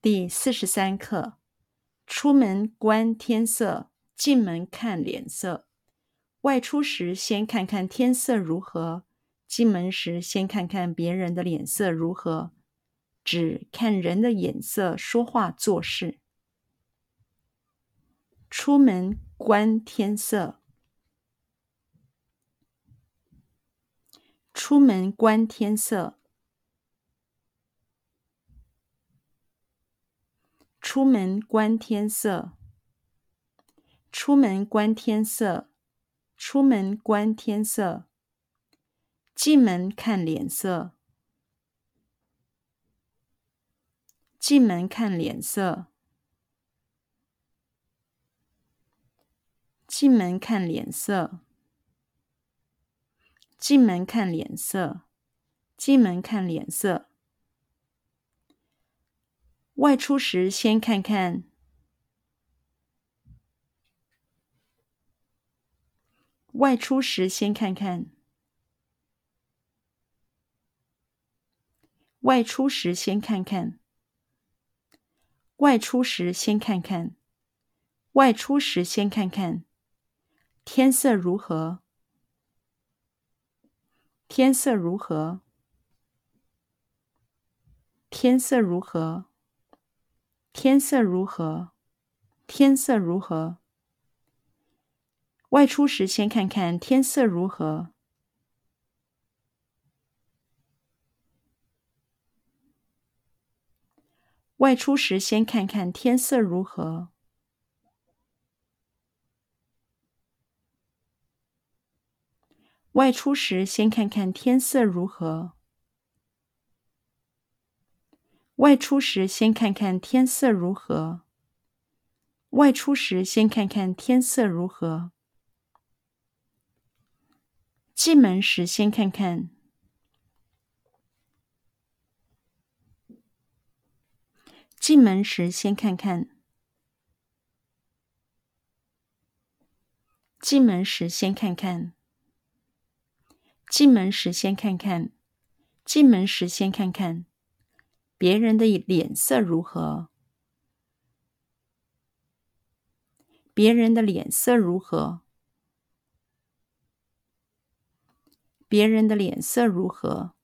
第四十三课：出门观天色，进门看脸色。外出时先看看天色如何，进门时先看看别人的脸色如何。只看人的眼色说话做事。出门观天色。出门观天色。出门观天色。出门观天色。出门观天色。进门看脸色。进门看脸色。进门看脸色。进门看脸色，进门看脸色。外出时先看看。外出时先看看。外出时先看看。外出时先看看。外出时先看看。天色如何？天色如何？天色如何？天色如何？天色如何？外出时先看看天色如何。外出时先看看天色如何。外出时先看看天色如何。外出时先看看天色如何。外出时先看看天色如何。进门时先看看。进门时先看看。进门时先看看。进门时先看看，进门时先看看，别人的脸色如何？别人的脸色如何？别人的脸色如何？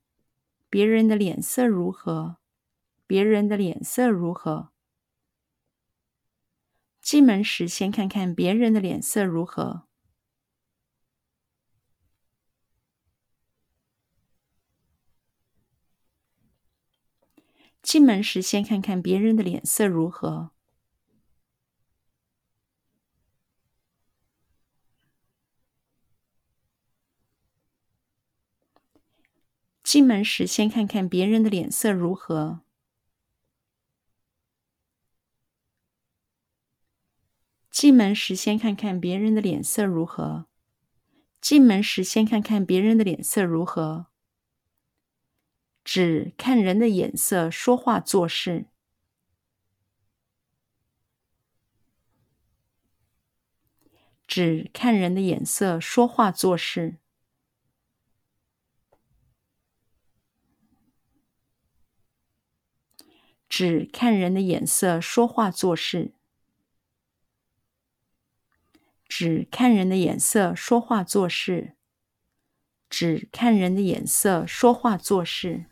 别人的脸色如何？别人的脸色如何？进门时先看看别人的脸色如何。进门时先看看别人的脸色如何。进门时先看看别人的脸色如何。进门时先看看别人的脸色如何。进门时先看看别人的脸色如何。只看人的眼色说话做事。只看人的眼色说话做事。只看人的眼色说话做事。只看人的眼色说话做事。只看人的眼色说话做事。